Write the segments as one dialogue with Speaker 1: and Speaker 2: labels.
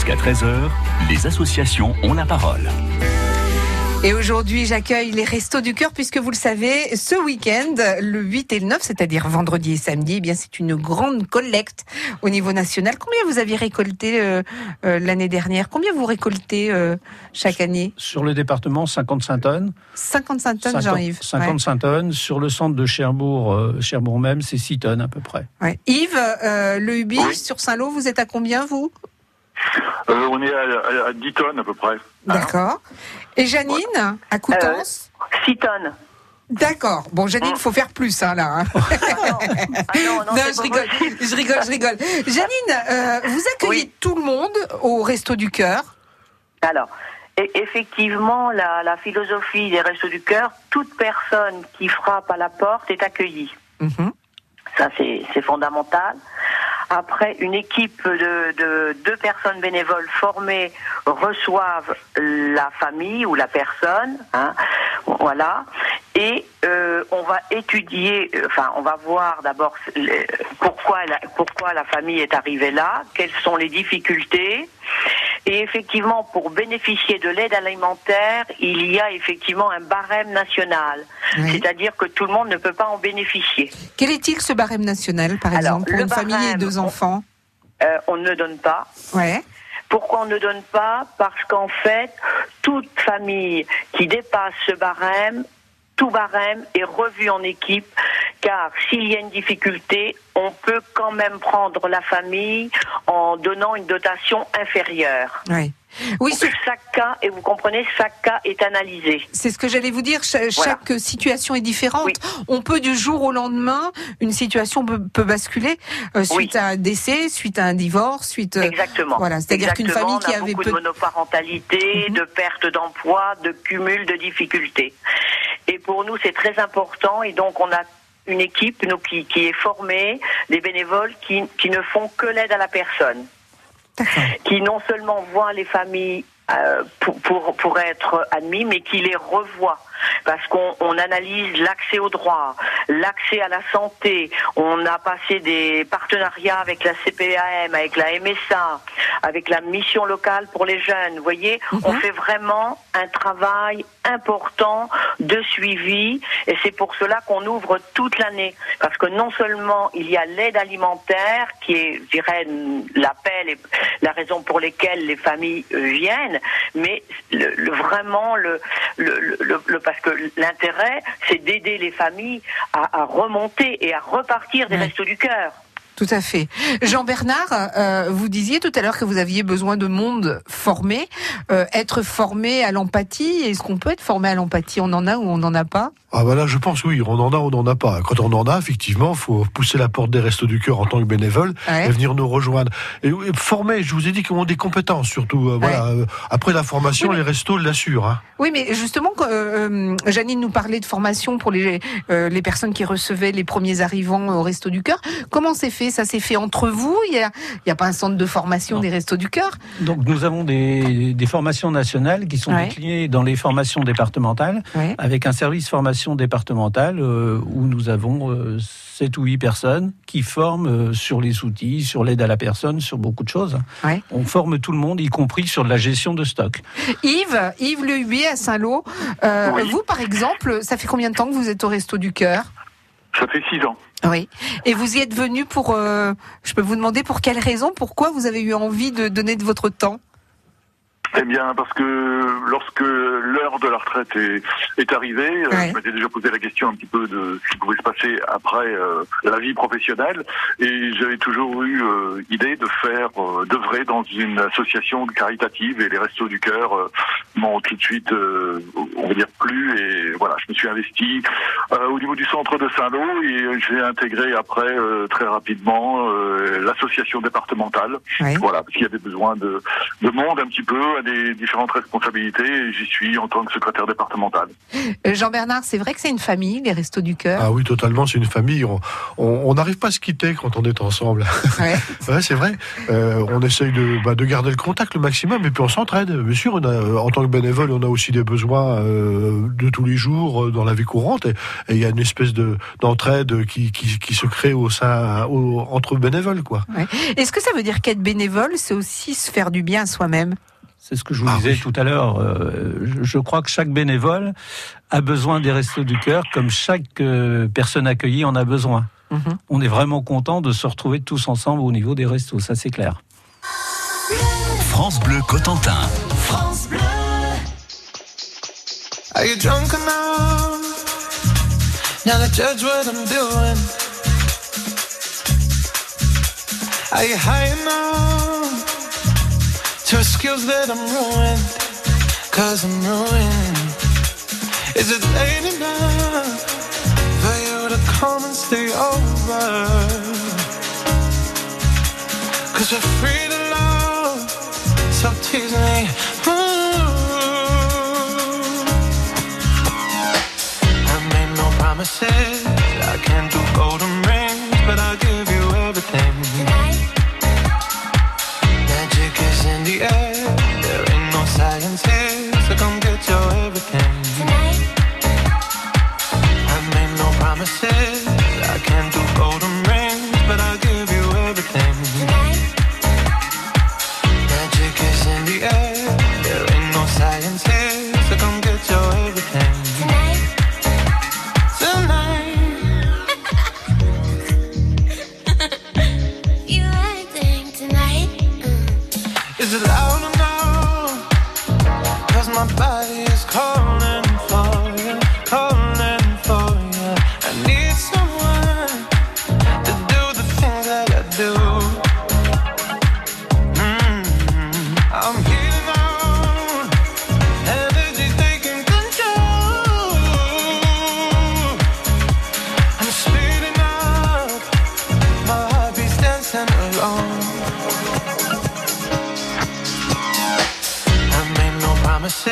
Speaker 1: Jusqu'à 13h, les associations ont la parole.
Speaker 2: Et aujourd'hui, j'accueille les Restos du Cœur puisque vous le savez, ce week-end, le 8 et le 9, c'est-à-dire vendredi et samedi, eh bien c'est une grande collecte au niveau national. Combien vous aviez récolté euh, euh, l'année dernière? Combien vous récoltez euh, chaque année?
Speaker 3: Sur le département, 55 tonnes.
Speaker 2: 55 tonnes, Jean-Yves.
Speaker 3: 55
Speaker 2: Ouais.
Speaker 3: tonnes. Sur le centre de Cherbourg, euh, Cherbourg même, c'est 6 tonnes à peu près.
Speaker 2: Ouais. Yves, euh, le Ubi sur Saint-Lô, vous êtes à combien vous?
Speaker 4: Euh, on est à, à- à 10 tonnes à peu près.
Speaker 2: D'accord. Et Janine, à Coutances
Speaker 5: 6 tonnes.
Speaker 2: D'accord. Bon, Janine, faut faire plus, hein, là. hein.
Speaker 5: Ah non, non,
Speaker 2: Non,
Speaker 5: c'est
Speaker 2: je rigole, je rigole, je rigole. Janine, euh, vous accueillez
Speaker 5: Oui.
Speaker 2: tout le monde au Resto du Cœur.
Speaker 5: Alors, e- effectivement, la, la philosophie des Restos du Cœur, toute personne qui frappe à la porte est accueillie.
Speaker 2: Mhm.
Speaker 5: Ça, c'est c'est fondamental. Après, une équipe de, de deux personnes bénévoles formées reçoivent la famille ou la personne, hein, voilà, et euh, on va étudier, enfin, on va voir d'abord pourquoi la, pourquoi la famille est arrivée là, quelles sont les difficultés, et effectivement, pour bénéficier de l'aide alimentaire, il y a effectivement un barème national,
Speaker 2: Oui.
Speaker 5: c'est-à-dire que tout le monde ne peut pas en bénéficier.
Speaker 2: Quel est-il ce barème national, par
Speaker 5: Alors,
Speaker 2: exemple, pour une famille et deux
Speaker 5: on-
Speaker 2: enfants
Speaker 5: Euh, on ne donne pas.
Speaker 2: Ouais.
Speaker 5: Pourquoi on ne donne pas? Parce qu'en fait, toute famille qui dépasse ce barème, tout barème est revu en équipe, car s'il y a une difficulté, on peut quand même prendre la famille en donnant une dotation inférieure.
Speaker 2: Oui, ce-
Speaker 5: Chaque cas, et vous comprenez, chaque cas est analysé.
Speaker 2: c'est ce que j'allais vous dire. Cha-
Speaker 5: Voilà.
Speaker 2: Chaque situation est différente.
Speaker 5: Oui.
Speaker 2: On peut du jour au lendemain, une situation peut, peut basculer euh, suite
Speaker 5: Oui.
Speaker 2: à un décès, suite à un divorce, suite. euh,
Speaker 5: Exactement.
Speaker 2: Voilà, c'est-à-dire qu'une famille qui avait
Speaker 5: beaucoup
Speaker 2: peu
Speaker 5: de monoparentalité,
Speaker 2: Mhm.
Speaker 5: de perte d'emploi, de cumul de difficultés. Et pour nous, c'est très important. Et donc, on a une équipe nous, qui, qui est formée, des bénévoles qui, qui ne font que l'aide à la personne, qui non seulement voient les familles euh, pour, pour, pour être admis, mais qui les revoient. Parce qu'on on analyse l'accès aux droits, l'accès à la santé. On a passé des partenariats avec la CPAM, avec la MSA, avec la mission locale pour les jeunes. Vous voyez, on fait vraiment un travail important de suivi et c'est pour cela qu'on ouvre toute l'année. Parce que non seulement il y a l'aide alimentaire qui est, je dirais, l'appel et la raison pour laquelle les familles euh, viennent, mais le, le- vraiment le- le- le- parce que l'intérêt, c'est d'aider les familles à, à remonter et à repartir des
Speaker 2: Ouais.
Speaker 5: restos du cœur.
Speaker 2: Tout à fait. Jean Bernard, euh, vous disiez tout à l'heure que vous aviez besoin de monde formé. Euh, être formé à l'empathie, est-ce qu'on peut être formé à l'empathie? On en a ou on n'en a pas?
Speaker 6: Ah bah là, je pense oui, on en a, on n'en a pas. Quand on en a, effectivement, faut pousser la porte des Restos du Cœur en tant que bénévole
Speaker 2: Ouais.
Speaker 6: et venir nous rejoindre. Et, et former, je vous ai dit qu'ils ont des compétences surtout. euh, voilà. Euh, Après la formation,
Speaker 2: Oui, mais-
Speaker 6: les restos l'assurent. Hein.
Speaker 2: Oui, mais justement, euh, euh, Janine nous parlait de formation pour les, euh, les personnes qui recevaient les premiers arrivants au Resto du Cœur. Comment c'est fait? Ça s'est fait entre vous? Il n'y a, il y a pas un centre de formation
Speaker 3: Non.
Speaker 2: des Restos du Cœur?
Speaker 3: Donc nous avons des, des formations nationales qui sont
Speaker 2: Ouais.
Speaker 3: déclinées dans les formations départementales,
Speaker 2: Ouais.
Speaker 3: avec un service formation départementale euh, où nous avons euh, 7 ou 8 personnes qui forment euh, sur les outils, sur l'aide à la personne, sur beaucoup de choses.
Speaker 2: Ouais.
Speaker 3: On forme tout le monde, y compris sur la gestion de stock.
Speaker 2: Yves, Yves à Saint-Lô. Euh,
Speaker 4: Oui.
Speaker 2: Vous, par exemple, ça fait combien de temps que vous êtes au Resto du Cœur?
Speaker 4: Ça fait 6 ans.
Speaker 2: Oui. Et vous y êtes venu pour. euh, je peux vous demander pour quelle raison? Pourquoi vous avez eu envie de donner de votre temps?
Speaker 4: Eh bien, parce que lorsque l'heure de la retraite est, est arrivée, euh,
Speaker 2: Ouais.
Speaker 4: je m'étais déjà posé la question un petit peu de ce qui pouvait se passer après euh, la vie professionnelle, et j'avais toujours eu euh, idée de faire, euh, d'œuvrer dans une association caritative, et les Restos du Cœur euh, m'ont tout de suite, euh, on va dire, plu, et voilà, je me suis investi euh, au niveau du centre de Saint-Lô, et j'ai intégré après euh, très rapidement euh, l'association départementale. Voilà, parce qu'il y avait besoin de, de monde un petit peu, à des différentes responsabilités et j'y suis en tant que secrétaire départemental.
Speaker 2: Euh, Jean-Bernard, c'est vrai que c'est une famille, les Restos du Cœur.
Speaker 6: Ah oui, totalement, c'est une famille. On- n'arrive pas à se quitter quand on est ensemble.
Speaker 2: Ouais.
Speaker 6: Ouais, c'est vrai. Euh, on essaye de, bah, de garder le contact le maximum et puis on s'entraide. Bien sûr, on a, euh, en tant que bénévole, on a aussi des besoins euh, de tous les jours dans la vie courante et il y a une espèce de d'entraide qui, qui, qui se crée au sein au- entre bénévoles, quoi.
Speaker 2: Est-ce que ça veut dire qu'être bénévole, c'est aussi se faire du bien à soi-même?
Speaker 3: C'est ce que je vous
Speaker 6: Ah
Speaker 3: disais
Speaker 6: oui.
Speaker 3: tout à l'heure. euh, je, crois que chaque bénévole a besoin des restos du cœur, comme chaque euh, personne accueillie en a besoin.
Speaker 2: Mhm.
Speaker 3: On est vraiment content de se retrouver tous ensemble au niveau des restos, ça c'est clair.
Speaker 1: France Bleu Cotentin.
Speaker 7: Are you drunk enough now to judge what I'm doing? Are you high enough? To excuse that I'm ruined? Cause I'm ruined. Is it late enough for you to come and stay over? Cause we're free to love, so tease me. Ooh. I made no promises. Promises.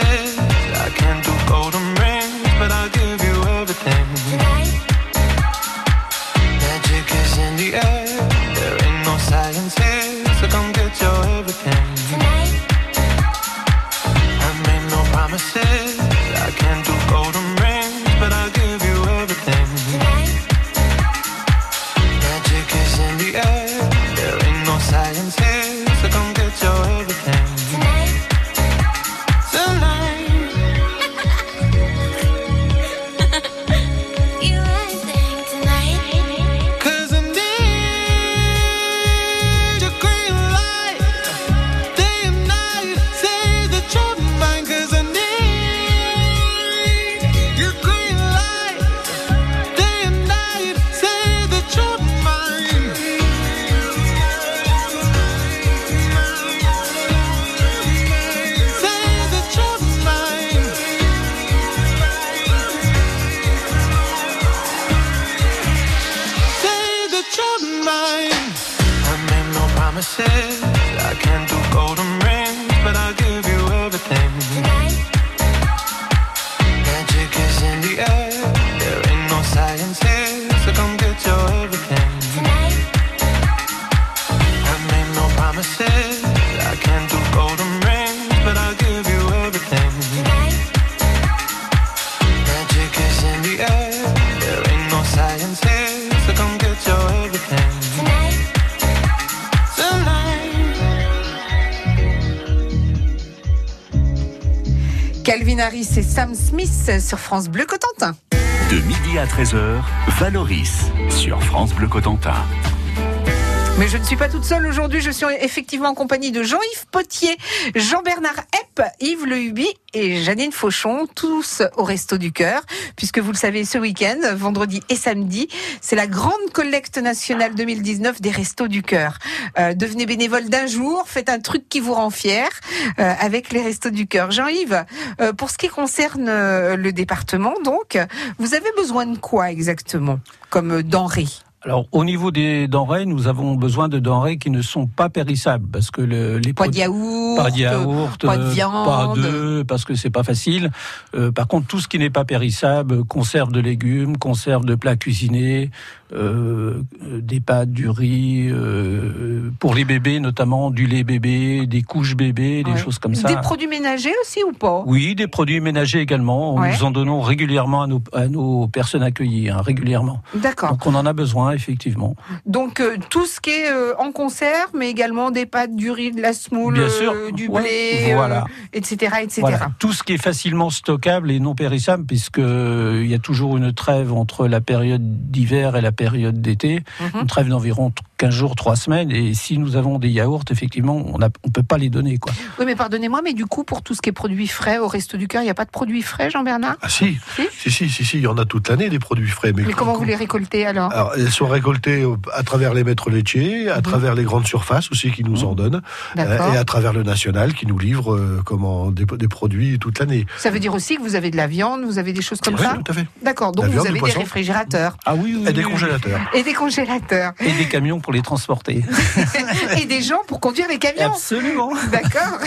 Speaker 7: Promises. Promises. I can't do golden rings, but I'll give you everything. Magic is in the air. There ain't no science here, so come get your everything. Tonight.
Speaker 2: Calvin Harris et Sam Smith sur France Bleu Cotentin.
Speaker 1: De midi à 13h, Valoris sur France Bleu Cotentin.
Speaker 2: Mais je ne suis pas toute seule aujourd'hui, je suis effectivement en compagnie de Jean-Yves Potier, Jean-Bernard Epp, Yves Le Huby et Janine Fauchon, tous au Resto du Cœur, puisque vous le savez, ce week-end, vendredi et samedi, c'est la grande collecte nationale 2019 des Restos du Cœur. Euh, devenez bénévole d'un jour, faites un truc qui vous rend fier euh, avec les Restos du Cœur. Jean-Yves, euh, pour ce qui concerne euh, le département, donc, vous avez besoin de quoi exactement comme denrées
Speaker 3: Alors, au niveau des denrées, nous avons besoin de denrées qui ne sont pas périssables parce que le, les
Speaker 2: Pas de yaourt,
Speaker 3: pas de yaourt,
Speaker 2: pas de
Speaker 3: euh,
Speaker 2: viande.
Speaker 3: pas d'œufs, parce que c'est pas facile. Euh, par contre, tout ce qui n'est pas périssable, conserve de légumes, conserve de plats cuisinés, euh, des pâtes, du riz, euh, pour les bébés notamment, du lait bébé, des couches bébés, des
Speaker 2: Ouais.
Speaker 3: choses comme ça.
Speaker 2: Des produits ménagers aussi ou pas?
Speaker 3: Oui, des produits ménagers également.
Speaker 2: Ouais.
Speaker 3: Nous en donnons régulièrement à nos, à nos personnes accueillies, hein, régulièrement.
Speaker 2: D'accord.
Speaker 3: Donc on en a besoin, effectivement.
Speaker 2: Donc euh, tout ce qui est en conserve, mais également des pâtes, du riz, de la semoule, du
Speaker 3: Ouais,
Speaker 2: blé,
Speaker 3: voilà.
Speaker 2: etc., etc.
Speaker 3: Voilà, tout ce qui est facilement stockable et non périssable, puisque euh, il y a toujours une trêve entre la période d'hiver et la période d'été,
Speaker 2: Mhm.
Speaker 3: une trêve d'environ 15 jours, 3 semaines. Et si nous avons des yaourts, effectivement, on ne on peut pas les donner. Quoi.
Speaker 2: Oui, mais pardonnez-moi, mais du coup, pour tout ce qui est produits frais au Resto du Cœur, il n'y a pas de produits frais, Jean-Bernard?
Speaker 6: Ah si,
Speaker 2: Si?
Speaker 6: Si, si, si, si, il y en a toute l'année des produits frais. Mais,
Speaker 2: Mais comment vous les récoltez alors?
Speaker 6: Alors, elles sont récoltées au- à travers les maîtres laitiers, à
Speaker 2: Mhm.
Speaker 6: travers les grandes surfaces aussi qui nous en donnent, euh, et à travers le national qui nous livre euh, comment, des, des produits toute l'année.
Speaker 2: Ça veut dire aussi que vous avez de la viande, vous avez des choses comme
Speaker 6: Oui,
Speaker 2: ça?
Speaker 6: tout à fait.
Speaker 2: D'accord, donc
Speaker 6: La
Speaker 2: vous
Speaker 6: viande,
Speaker 2: avez des
Speaker 6: poisson.
Speaker 2: réfrigérateurs
Speaker 3: Ah oui, oui,
Speaker 6: Et des congélateurs.
Speaker 2: et des congélateurs
Speaker 3: Et des camions pour les transporter.
Speaker 2: et des gens pour conduire les camions.
Speaker 3: Absolument.
Speaker 2: D'accord.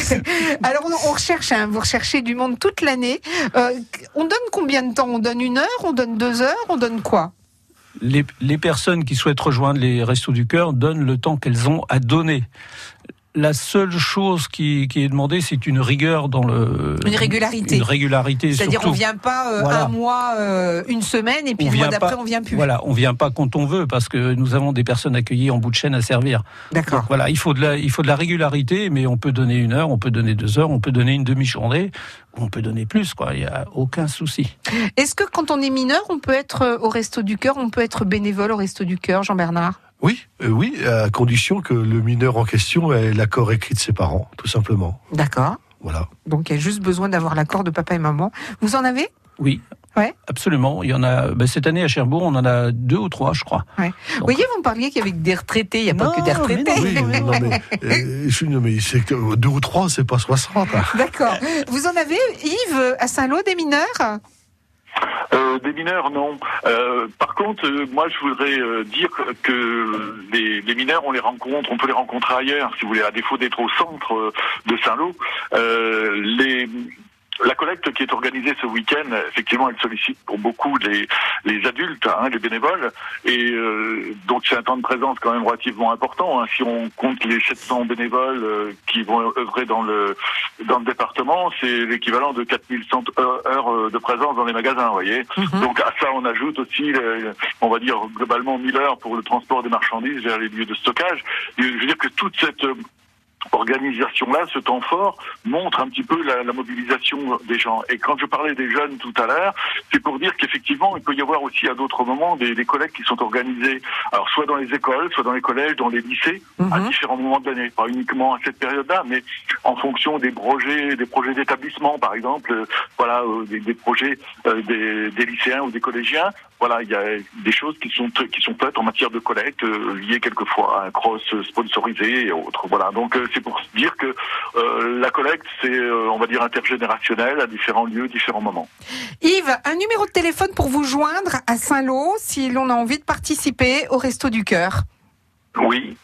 Speaker 2: Alors on, on recherche, hein, vous recherchez du monde toute l'année. Euh, on donne combien de temps? On donne une heure? On donne deux heures? On donne quoi?
Speaker 3: Les, les personnes qui souhaitent rejoindre les Restos du Cœur donnent le temps qu'elles ont à donner. La seule chose qui, qui est demandée, c'est une rigueur dans le.
Speaker 2: Une régularité.
Speaker 3: Une régularité.
Speaker 2: C'est-à-dire on vient pas euh,
Speaker 3: Voilà.
Speaker 2: un mois, euh, une semaine, et puis
Speaker 3: On
Speaker 2: le mois d'après on vient plus.
Speaker 3: Voilà, on vient pas quand on veut parce que nous avons des personnes accueillies en bout de chaîne à servir.
Speaker 2: D'accord.
Speaker 3: Voilà, il faut de la, il faut de la régularité, mais on peut donner une heure, on peut donner deux heures, on peut donner une demi-journée, on peut donner plus, quoi. Il y a aucun souci.
Speaker 2: Est-ce que quand on est mineur, on peut être euh, au Resto du Cœur, on peut être bénévole au Resto du Cœur, Jean-Bernard?
Speaker 6: Oui, euh, oui, à condition que le mineur en question ait l'accord écrit de ses parents, tout simplement.
Speaker 2: D'accord.
Speaker 6: Voilà.
Speaker 2: Donc il y a juste besoin d'avoir l'accord de papa et maman. Vous en avez?
Speaker 3: Oui.
Speaker 2: Ouais.
Speaker 3: Absolument. Il y en a. ben, cette année à Cherbourg, on en a deux ou trois, je crois.
Speaker 2: Ouais.
Speaker 3: Donc-
Speaker 2: Vous voyez, vous me parliez qu'avec des retraités, il n'y a pas que des
Speaker 3: mais
Speaker 2: retraités.
Speaker 3: non,
Speaker 6: Oui, non, mais, euh, je suis- non, mais c'est que deux ou trois, c'est pas 60. hein.
Speaker 2: D'accord. Vous en avez, Yves, à Saint-Lô, des mineurs?
Speaker 4: Euh, des mineurs, non. Euh, par contre, euh, moi, je voudrais euh, dire que les, mineurs, on les rencontre, on peut les rencontrer ailleurs, si vous voulez, à défaut d'être au centre de Saint-Lô. Les la collecte qui est organisée ce week-end, effectivement, elle sollicite pour beaucoup les, les adultes, hein, les bénévoles, et euh, donc c'est un temps de présence quand même relativement important. hein. Si on compte les 700 bénévoles euh, qui vont œuvrer dans le dans le département, c'est l'équivalent de 4100 heures heures, euh, de présence dans les magasins, vous voyez. Donc à ça, on ajoute aussi, euh, on va dire globalement 1000 heures pour le transport des marchandises vers les lieux de stockage. Et je veux dire que toute cette euh, organisation-là, ce temps fort, montre un petit peu la, la mobilisation des gens. Et quand je parlais des jeunes tout à l'heure, c'est pour dire qu'effectivement, il peut y avoir aussi à d'autres moments des, des collectes qui sont organisées, alors soit dans les écoles, soit dans les collèges, dans les lycées, à
Speaker 2: Mhm.
Speaker 4: différents moments de l'année, pas uniquement à cette période-là, mais en fonction des projets, des projets d'établissement, par exemple, euh, voilà, euh, des, des projets euh, des, des lycéens ou des collégiens. Voilà, il y a des choses qui sont qui sont faites en matière de collecte, euh, liées quelquefois à un cross sponsorisé et autres. Voilà, donc euh, c'est pour dire que euh, la collecte, c'est, on va dire, intergénérationnel à différents lieux, différents moments.
Speaker 2: Yves, un numéro de téléphone pour vous joindre à Saint-Lô si l'on a envie de participer au Resto du Cœur.
Speaker 4: Oui.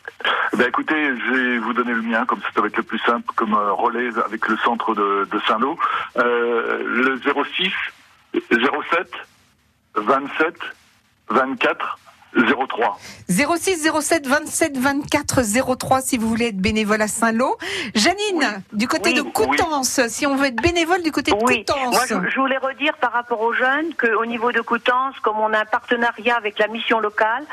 Speaker 4: Ben écoutez, je vais vous donner le mien, comme ça, ça va être le plus simple, comme relais avec le centre de, de Saint-Lô. Le 06 07 27 24 03.
Speaker 2: 06 07 27 24 03 si vous voulez être bénévole à Saint-Lô. Janine, du côté
Speaker 5: Oui,
Speaker 2: de Coutances, si on veut être bénévole du côté de Coutances.
Speaker 5: moi je, je voulais redire par rapport aux jeunes qu'au niveau de Coutances, comme on a un partenariat avec la mission locale,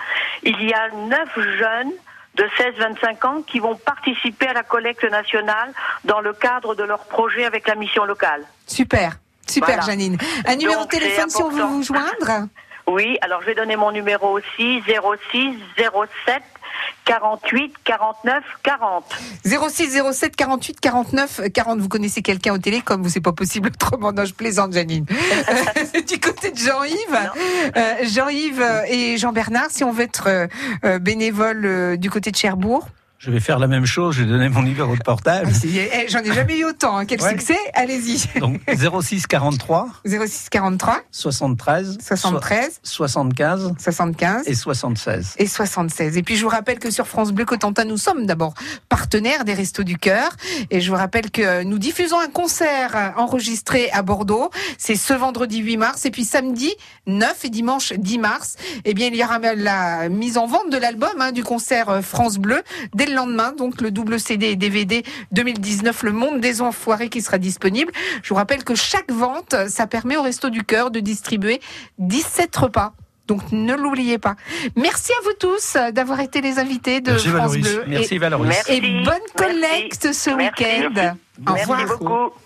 Speaker 5: il y a neuf jeunes de 16-25 ans qui vont participer à la collecte nationale dans le cadre de leur projet avec la mission locale.
Speaker 2: Super, super
Speaker 5: Voilà.
Speaker 2: Janine. Un numéro
Speaker 5: Donc,
Speaker 2: de téléphone si on veut vous joindre
Speaker 5: Oui, alors je vais donner mon numéro aussi, 06 07 48 49 40.
Speaker 2: 06 07 48 49 40. Vous connaissez quelqu'un au télé comme vous, c'est pas possible autrement. Non, je plaisante, Janine. Du côté de Jean-Yves, euh, Jean-Yves et Jean-Bernard, si on veut être euh, euh, bénévole euh, du côté de Cherbourg.
Speaker 3: Je vais faire la même chose, je vais donner mon numéro de portable.
Speaker 2: Ah, eh, J'en ai jamais eu autant. hein. Quel
Speaker 3: Ouais.
Speaker 2: succès Allez-y.
Speaker 3: Donc 06 43
Speaker 2: 06 43
Speaker 3: 73
Speaker 2: 73
Speaker 3: 75
Speaker 2: 75
Speaker 3: et 76.
Speaker 2: et 76. Et puis je vous rappelle que sur France Bleu Cotentin, nous sommes d'abord partenaires des Restos du Cœur. Et je vous rappelle que nous diffusons un concert enregistré à Bordeaux. C'est ce vendredi 8 mars. Et puis samedi 9 et dimanche 10 mars, eh bien il y aura la mise en vente de l'album hein, du concert euh, France Bleu dès le lendemain. Donc le double CD et DVD 2019, Le Monde des Enfoirés qui sera disponible. Je vous rappelle que chaque vente, ça permet au Resto du Cœur de distribuer 17 repas. Donc ne l'oubliez pas. Merci à vous tous euh, d'avoir été les invités de
Speaker 6: Merci,
Speaker 2: France
Speaker 6: Valoris.
Speaker 2: Bleu.
Speaker 3: Merci
Speaker 2: Et,
Speaker 3: Valérie.
Speaker 5: Merci.
Speaker 2: et bonne collecte
Speaker 5: Merci.
Speaker 2: ce
Speaker 5: Merci.
Speaker 2: week-end. Au
Speaker 5: Merci
Speaker 2: revoir.
Speaker 5: beaucoup.